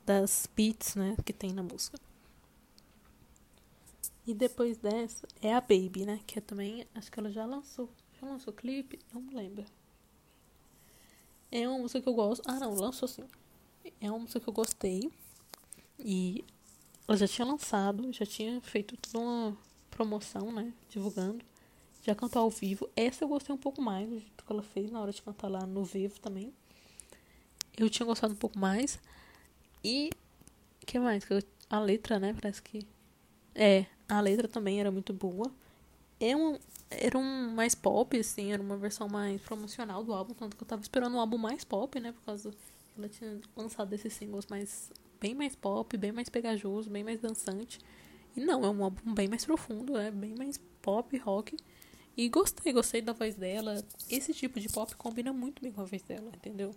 Das beats, né? Que tem na música. E depois dessa é a Baby, né? Que é também. Acho que ela já lançou. Já lançou clipe? Não me lembro. É uma música que eu gosto. Ah, não, lançou sim. É uma música que eu gostei. E ela já tinha lançado, já tinha feito toda uma promoção, né? Divulgando. Já cantou ao vivo. Essa eu gostei um pouco mais do que ela fez na hora de cantar lá no vivo também. Eu tinha gostado um pouco mais. E. que mais? A letra, né? Parece que. É, a letra também era muito boa. É um, era um mais pop, assim, era uma versão mais promocional do álbum, tanto que eu tava esperando um álbum mais pop, né? Por causa que ela tinha lançado esses singles mais bem mais pop, bem mais pegajoso, bem mais dançante. E não, é um álbum bem mais profundo, é bem mais pop, rock. E gostei, gostei da voz dela. Esse tipo de pop combina muito bem com a voz dela, entendeu?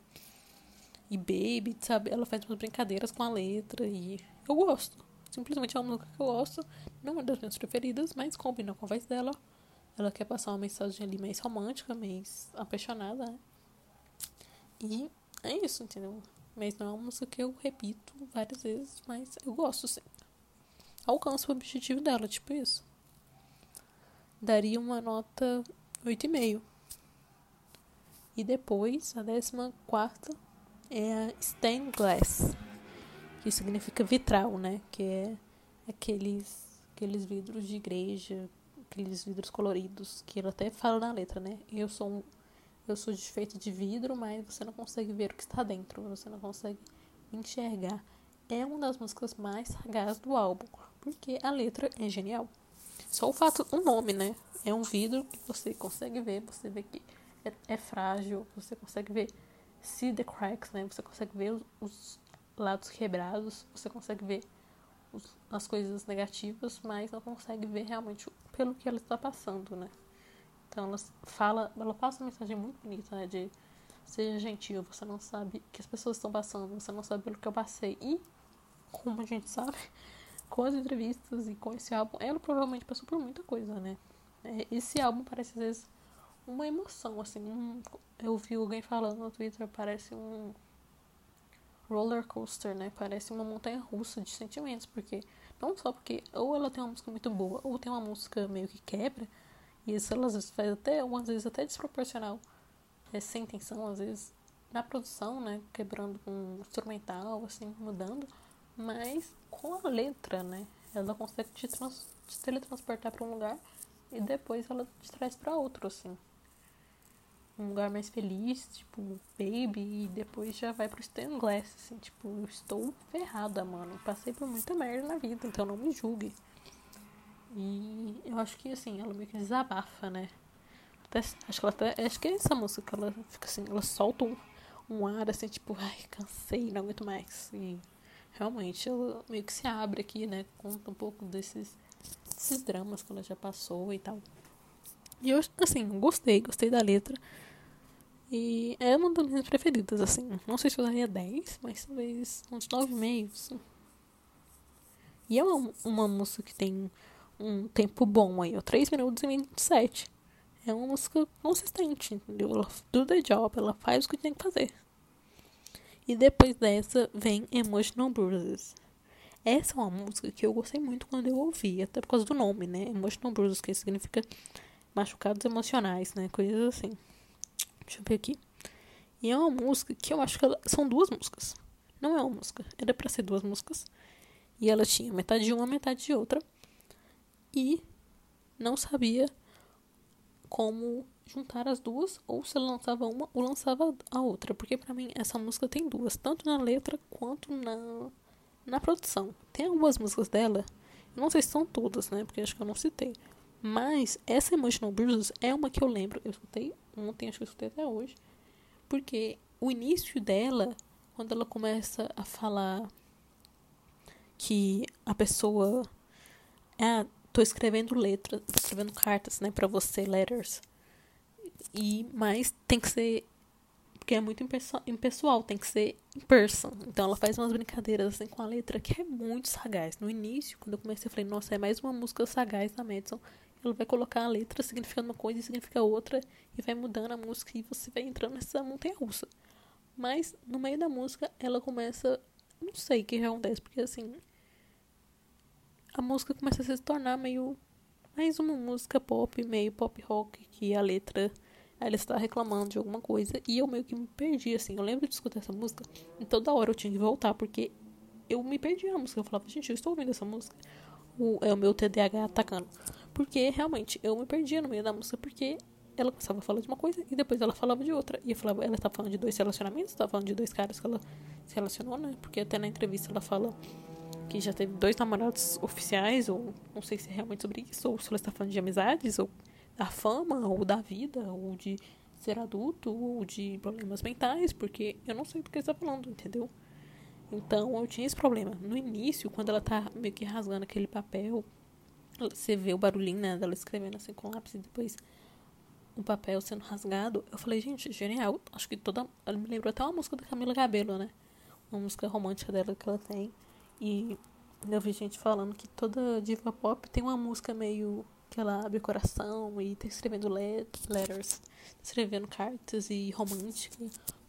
E Baby, sabe? Ela faz umas brincadeiras com a letra e eu gosto. Simplesmente é uma música que eu gosto. Não é das minhas preferidas, mas combina com a voz dela. Ela quer passar uma mensagem ali mais romântica, mais apaixonada, né? E é isso, entendeu? Mas não é uma música que eu repito várias vezes, mas eu gosto sim alcança o objetivo dela, tipo isso. Daria uma nota 8,5. E depois, a décima quarta é a stained glass, que significa vitral, né? Que é aqueles, aqueles vidros de igreja, aqueles vidros coloridos, que ela até fala na letra, né? Eu sou um, eu sou feito de vidro, mas você não consegue ver o que está dentro, você não consegue enxergar. É uma das músicas mais sagaz do álbum porque a letra é genial. Só o fato, o nome, né? É um vidro que você consegue ver, você vê que é, é frágil, você consegue ver see the cracks, né? Você consegue ver os, os lados quebrados, você consegue ver as coisas negativas, mas não consegue ver realmente pelo que ela está passando, né? Então ela fala, ela passa uma mensagem muito bonita, né? De seja gentil, você não sabe o que as pessoas estão passando, você não sabe pelo que eu passei. E, como a gente sabe, com as entrevistas e com esse álbum, ela provavelmente passou por muita coisa, né? É, esse álbum parece às vezes uma emoção, assim. Um, eu vi alguém falando no Twitter, parece um roller coaster, né? Parece uma montanha russa de sentimentos, porque não só porque ou ela tem uma música muito boa, ou tem uma música meio que quebra, e isso ela às vezes faz até, umas vezes até desproporcional, é, sem intenção, às vezes na produção, né? Quebrando um instrumental, assim, mudando, mas com a letra, né? Ela consegue te, te teletransportar para um lugar e depois ela te traz para outro, assim um lugar mais feliz, tipo, baby, e depois já vai pro Stan Glass, assim, tipo, eu estou ferrada, mano. Passei por muita merda na vida, então não me julgue. E eu acho que assim, ela meio que desabafa, né? Até, acho que ela até. Acho que é essa música que ela fica assim, ela solta um, um ar assim, tipo, ai, cansei, não aguento mais. E realmente ela meio que se abre aqui, né? Conta um pouco desses, desses dramas que ela já passou e tal. E eu, assim, gostei, gostei da letra. E é uma das minhas preferidas, assim. Não sei se eu daria 10, mas talvez uns 9,5. Assim. E é uma, uma música que tem um tempo bom aí, ó. 3 minutos e 27. É uma música consistente, entendeu? Ela do the job, ela faz o que tem que fazer. E depois dessa vem Emotional Bruises. Essa é uma música que eu gostei muito quando eu ouvi, até por causa do nome, né? Emotional Bruises, que significa machucados emocionais, né? Coisas assim. Deixa eu ver aqui. E é uma música que eu acho que ela, são duas músicas. Não é uma música. Era para ser duas músicas. E ela tinha metade de uma, metade de outra. E não sabia como juntar as duas, ou se ela lançava uma ou lançava a outra. Porque para mim essa música tem duas, tanto na letra quanto na, na produção. Tem algumas músicas dela, não sei se são todas, né? Porque acho que eu não citei. Mas essa Emotional Bruises é uma que eu lembro, eu escutei ontem, acho que eu escutei até hoje. Porque o início dela, quando ela começa a falar que a pessoa. Ah, tô escrevendo letras, tô escrevendo cartas, né, pra você, letters. E, mas tem que ser. Porque é muito impessoal, tem que ser in person. Então ela faz umas brincadeiras assim com a letra que é muito sagaz. No início, quando eu comecei, eu falei, nossa, é mais uma música sagaz da Madison ela vai colocar a letra significando uma coisa e significa outra, e vai mudando a música e você vai entrando nessa montanha russa. Mas no meio da música ela começa. Não sei o que acontece, porque assim. A música começa a se tornar meio. Mais uma música pop, meio pop rock, que a letra. Ela está reclamando de alguma coisa. E eu meio que me perdi, assim. Eu lembro de escutar essa música. E toda hora eu tinha que voltar, porque eu me perdi a música. Eu falava, gente, eu estou ouvindo essa música. O, é o meu TDAH atacando. Porque realmente eu me perdia no meio da música porque ela começava a falar de uma coisa e depois ela falava de outra. E eu falava, ela estava falando de dois relacionamentos, estava falando de dois caras que ela se relacionou, né? Porque até na entrevista ela fala que já teve dois namorados oficiais, ou não sei se é realmente sobre isso, ou se ela está falando de amizades, ou da fama, ou da vida, ou de ser adulto, ou de problemas mentais, porque eu não sei do que está falando, entendeu? Então eu tinha esse problema. No início, quando ela tá meio que rasgando aquele papel você vê o barulhinho né, dela escrevendo assim com lápis e depois o papel sendo rasgado. Eu falei, gente, genial. Acho que toda. Ela me lembrou até uma música da Camila Cabello, né? Uma música romântica dela que ela tem. E eu vi gente falando que toda diva pop tem uma música meio que ela abre o coração e tá escrevendo letters, tá escrevendo cartas e romântica.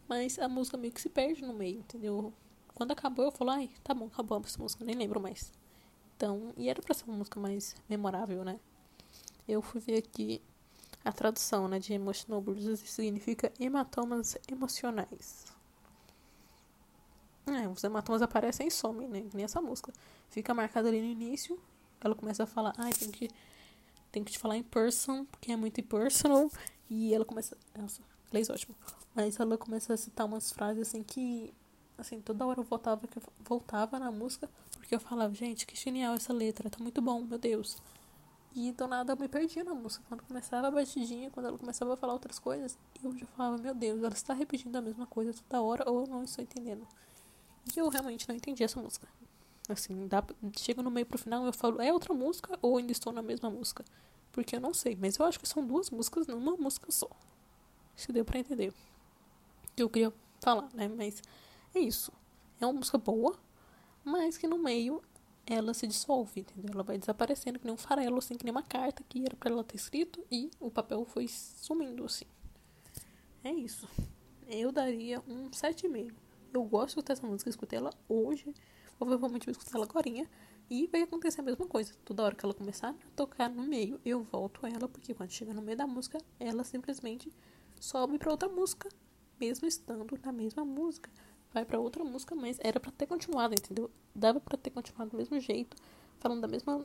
Mas a música meio que se perde no meio, entendeu? Quando acabou, eu falei, ai, tá bom, acabou essa música, nem lembro mais. Então, e era pra ser uma música mais memorável, né? Eu fui ver aqui a tradução, né, de Emotional Bruises significa hematomas emocionais. É, os hematomas aparecem e somem, né? Nem essa música. Fica marcada ali no início. Ela começa a falar, ai, ah, tem que, tem que te falar em person, porque é muito impersonal. E ela começa. Nossa, inglês ótimo. Mas ela começa a citar umas frases assim que. Assim, toda hora eu voltava, que voltava na música porque eu falava, gente, que genial essa letra, tá muito bom, meu Deus. E do nada eu me perdia na música. Quando começava a batidinha, quando ela começava a falar outras coisas, eu já falava, meu Deus, ela está repetindo a mesma coisa toda hora ou eu não estou entendendo. E eu realmente não entendi essa música. Assim, dá, chega no meio pro final eu falo, é outra música ou ainda estou na mesma música? Porque eu não sei, mas eu acho que são duas músicas numa música só. Se deu pra entender. Eu queria falar, né? Mas é isso. É uma música boa, mas que no meio ela se dissolve, entendeu? Ela vai desaparecendo que nem um farelo, assim, que nem uma carta que era pra ela ter escrito e o papel foi sumindo, assim. É isso. Eu daria um 7,5. Eu gosto de escutar essa música, escutei ela hoje, provavelmente vou escutar ela agora e vai acontecer a mesma coisa. Toda hora que ela começar a tocar no meio, eu volto ela, porque quando chega no meio da música, ela simplesmente sobe para outra música, mesmo estando na mesma música vai para outra música, mas era para ter continuado, entendeu? Dava para ter continuado do mesmo jeito, falando da mesma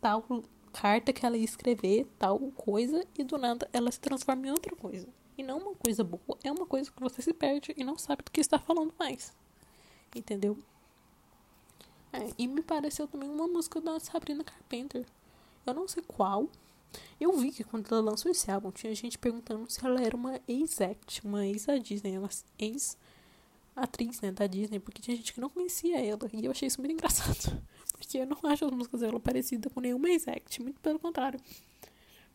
tal carta que ela ia escrever, tal coisa, e do nada ela se transforma em outra coisa. E não uma coisa boa, é uma coisa que você se perde e não sabe do que está falando mais. Entendeu? É, e me pareceu também uma música da Sabrina Carpenter. Eu não sei qual. Eu vi que quando ela lançou esse álbum, tinha gente perguntando se ela era uma ex-act, uma ex-a Disney, uma ex atriz, né, da Disney, porque tinha gente que não conhecia ela. E eu achei isso muito engraçado. Porque eu não acho as músicas dela parecidas com nenhuma ex-act, muito pelo contrário.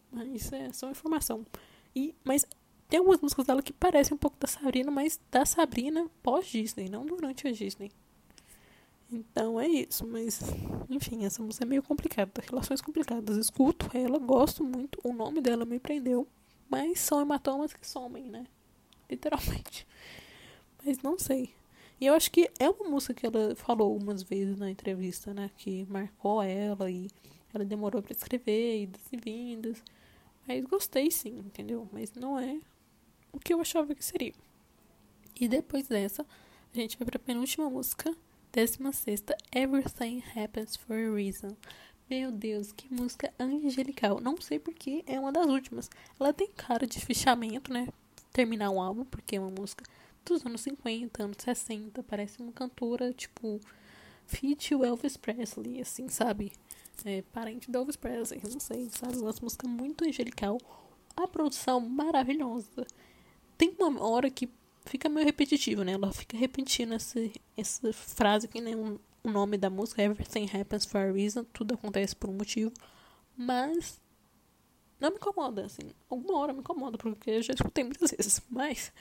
Mas é só informação. E, mas tem algumas músicas dela que parecem um pouco da Sabrina, mas da Sabrina pós-Disney, não durante a Disney. Então é isso, mas enfim, essa música é meio complicada, relações complicadas. Escuto ela, gosto muito, o nome dela me prendeu, mas são hematomas que somem, né? Literalmente. Mas não sei. E eu acho que é uma música que ela falou umas vezes na entrevista, né? Que marcou ela e ela demorou para escrever, idas e vindas. Mas gostei sim, entendeu? Mas não é o que eu achava que seria. E depois dessa, a gente vai pra penúltima música, décima sexta, Everything Happens for a Reason. Meu Deus, que música angelical. Não sei porque é uma das últimas. Ela tem cara de fechamento, né? Terminar um álbum, porque é uma música dos anos 50, anos 60. Parece uma cantora, tipo, feat Elvis Presley, assim, sabe? É, parente do Elvis Presley, não sei, sabe? Uma música muito angelical. A produção maravilhosa. Tem uma hora que fica meio repetitivo, né? Ela fica repetindo essa, essa frase que nem o, o nome da música, Everything Happens for a Reason, tudo acontece por um motivo. Mas não me incomoda, assim. Alguma hora me incomoda, porque eu já escutei muitas vezes. Mas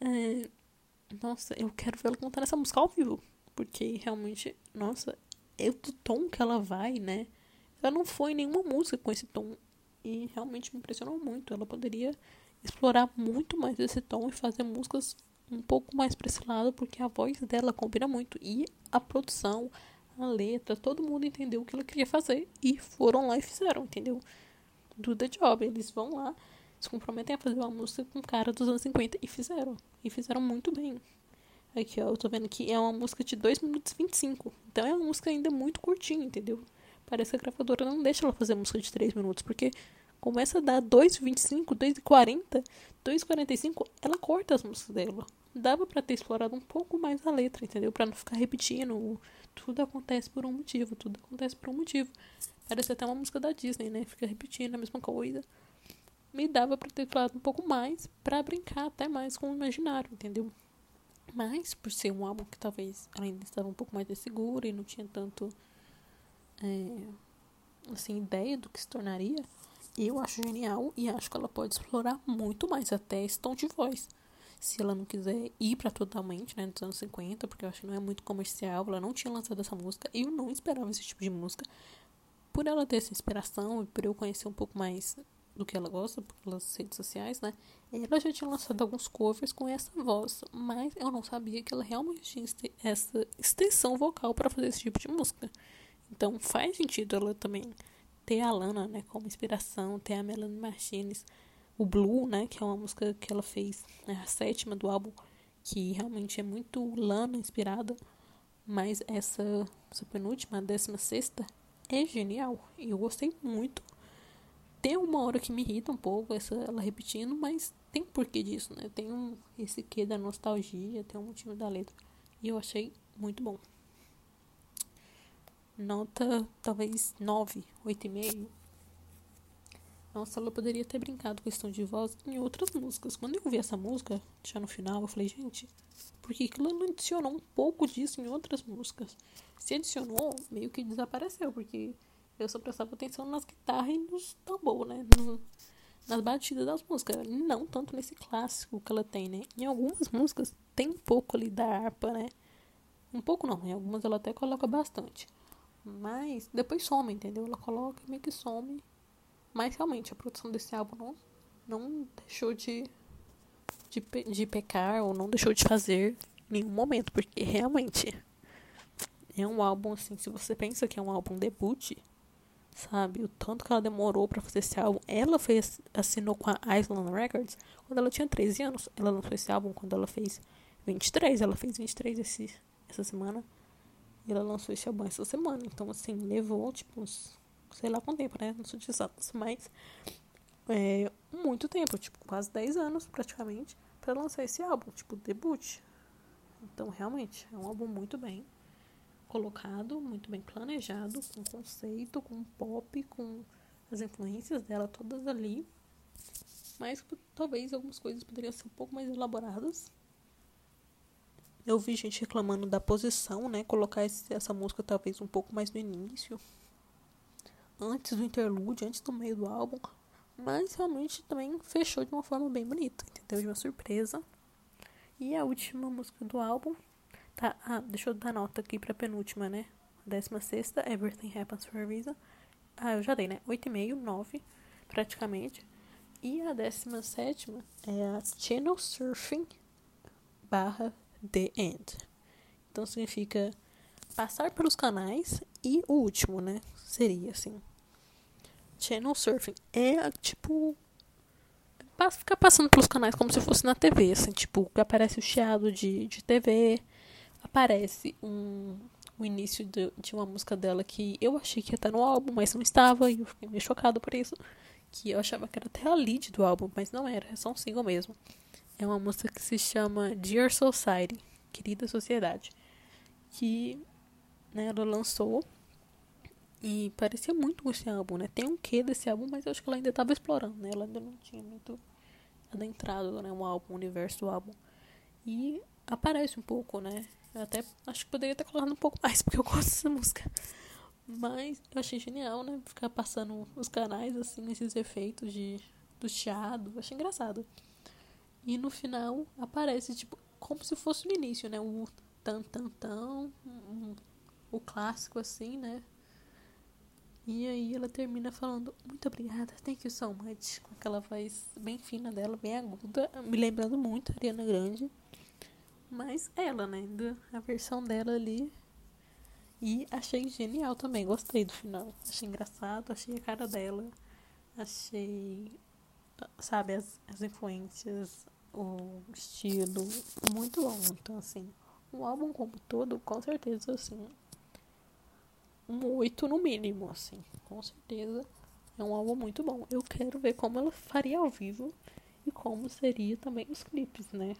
é, nossa, eu quero ver ela cantar essa música ao vivo. Porque realmente, nossa, é o tom que ela vai, né? Ela não foi nenhuma música com esse tom. E realmente me impressionou muito. Ela poderia explorar muito mais esse tom e fazer músicas um pouco mais pra esse lado, porque a voz dela combina muito. E a produção, a letra, todo mundo entendeu o que ela queria fazer. E foram lá e fizeram, entendeu? Do Job. Eles vão lá se comprometem a fazer uma música com cara dos anos 50 e fizeram. E fizeram muito bem. Aqui, ó, eu tô vendo que é uma música de 2 minutos e 25. Então é uma música ainda muito curtinha, entendeu? Parece que a gravadora não deixa ela fazer música de 3 minutos, porque começa a dar 2,25, 2,40, 2,45, ela corta as músicas dela. Dava para ter explorado um pouco mais a letra, entendeu? Para não ficar repetindo. Tudo acontece por um motivo, tudo acontece por um motivo. Parece até uma música da Disney, né? Fica repetindo a mesma coisa me dava para ter falado um pouco mais, para brincar até mais com o imaginário, entendeu? Mas, por ser um álbum que talvez ainda estava um pouco mais insegura e não tinha tanto, é, assim, ideia do que se tornaria, eu acho genial e acho que ela pode explorar muito mais até esse tom de voz. Se ela não quiser ir para totalmente, né, nos anos 50, porque eu acho que não é muito comercial, ela não tinha lançado essa música, eu não esperava esse tipo de música. Por ela ter essa inspiração e por eu conhecer um pouco mais do que ela gosta pelas redes sociais, né? Ela já tinha lançado alguns covers com essa voz, mas eu não sabia que ela realmente tinha essa extensão vocal para fazer esse tipo de música. Então faz sentido ela também ter a Lana, né, como inspiração, ter a Melanie Martinez, o Blue, né, que é uma música que ela fez, né, a sétima do álbum, que realmente é muito Lana inspirada, mas essa, essa penúltima, a décima sexta, é genial. E eu gostei muito tem uma hora que me irrita um pouco essa ela repetindo, mas tem porquê disso, né? Tem um, esse quê da nostalgia, tem um motivo da letra. E eu achei muito bom. Nota talvez 9, 8,5. nossa, ela poderia ter brincado com questão de voz em outras músicas. Quando eu ouvi essa música, já no final, eu falei, gente, por que ela não adicionou um pouco disso em outras músicas? Se adicionou, meio que desapareceu, porque eu só prestava atenção nas guitarras e nos tambor, né? Nas batidas das músicas. Não tanto nesse clássico que ela tem, né? Em algumas músicas tem um pouco ali da harpa, né? Um pouco não, em algumas ela até coloca bastante. Mas depois some, entendeu? Ela coloca e meio que some mas realmente, a produção desse álbum não, não deixou de, de, de pecar ou não deixou de fazer em nenhum momento, porque realmente é um álbum assim, se você pensa que é um álbum debut, sabe? O tanto que ela demorou para fazer esse álbum. Ela fez, assinou com a Island Records quando ela tinha 13 anos. Ela lançou esse álbum quando ela fez 23. Ela fez 23 esse, essa semana. E ela lançou esse álbum essa semana. Então, assim, levou, tipo, uns sei lá quanto tempo, né? Não sou de exatos, mas é, muito tempo, tipo, quase 10 anos praticamente, para lançar esse álbum, tipo, debut. Então, realmente, é um álbum muito bem colocado, muito bem planejado, com conceito, com pop, com as influências dela todas ali. Mas talvez algumas coisas poderiam ser um pouco mais elaboradas. Eu vi gente reclamando da posição, né? Colocar esse, essa música talvez um pouco mais no início antes do interlude, antes do meio do álbum. Mas realmente também fechou de uma forma bem bonita, entendeu? De uma surpresa. E a última música do álbum. Tá, ah, deixa eu dar nota aqui pra penúltima, né? Décima sexta, Everything Happens for a Reason. Ah, eu já dei, né? 8,5, 9, praticamente. E a décima sétima é a Channel Surfing barra The End. Então significa passar pelos canais e o último, né? Seria assim. Channel surfing é tipo ficar passando pelos canais como se fosse na TV, assim, tipo, aparece o chiado de, de TV, aparece um, o início de, de uma música dela que eu achei que ia estar no álbum, mas não estava, e eu fiquei meio chocado por isso, que eu achava que era até a lead do álbum, mas não era, é só um single mesmo. É uma música que se chama Dear Society, Querida Sociedade, que né, ela lançou e parecia muito com esse álbum, né? Tem um quê desse álbum, mas eu acho que ela ainda estava explorando, né? Ela ainda não tinha muito adentrado, né? O álbum, o universo do álbum. E aparece um pouco, né? Eu até acho que poderia ter colocado um pouco mais, porque eu gosto dessa música. Mas eu achei genial, né? Ficar passando os canais, assim, esses efeitos de, do chiado. Eu achei engraçado. E no final aparece, tipo, como se fosse no início, né? O tan tan tan, o clássico, assim, né? E aí ela termina falando, muito obrigada, thank you so much, com aquela voz bem fina dela, bem aguda, me lembrando muito a Ariana Grande. Mas ela, né, a versão dela ali. E achei genial também, gostei do final. Achei engraçado, achei a cara dela. Achei, sabe, as, as influências, o estilo, muito bom. Então, assim, o álbum como todo, com certeza, assim, um 8 no mínimo, assim. Com certeza é um álbum muito bom. Eu quero ver como ela faria ao vivo e como seria também os clipes, né?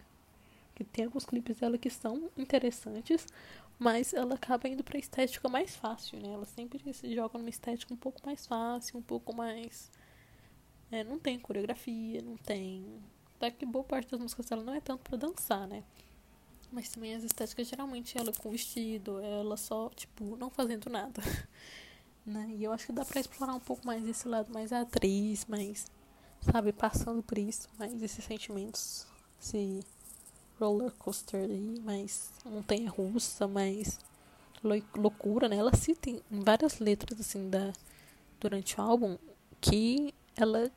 Que tem alguns clipes dela que são interessantes, mas ela acaba indo pra estética mais fácil, né? Ela sempre se joga numa estética um pouco mais fácil, um pouco mais. É, não tem coreografia, não tem. Até que boa parte das músicas dela não é tanto pra dançar, né? Mas também as estéticas, geralmente, ela com vestido, ela só, tipo, não fazendo nada. né? E eu acho que dá pra explorar um pouco mais esse lado mais atriz, mais, sabe, passando por isso, mais esses sentimentos, esse roller coaster aí, mais montanha russa, mais loucura, né? Ela cita em várias letras, assim, da, durante o álbum, que ela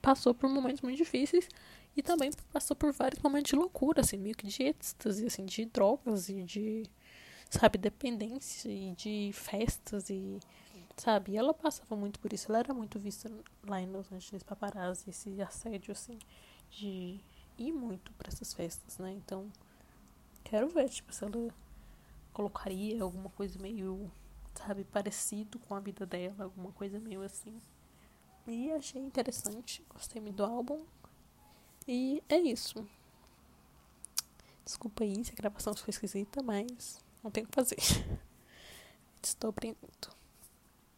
passou por momentos muito difíceis e também passou por vários momentos de loucura, assim, meio que de êxtase, assim, de drogas e de, sabe, dependência e de festas e, sabe, e ela passava muito por isso. Ela era muito vista lá em Los Angeles, paparazzi, esse assédio, assim, de ir muito para essas festas, né? Então, quero ver, tipo, se ela colocaria alguma coisa meio, sabe, parecido com a vida dela, alguma coisa meio assim. E achei interessante, gostei muito do álbum. E é isso. Desculpa aí se a gravação foi esquisita, mas não tem o que fazer. Estou aprendendo.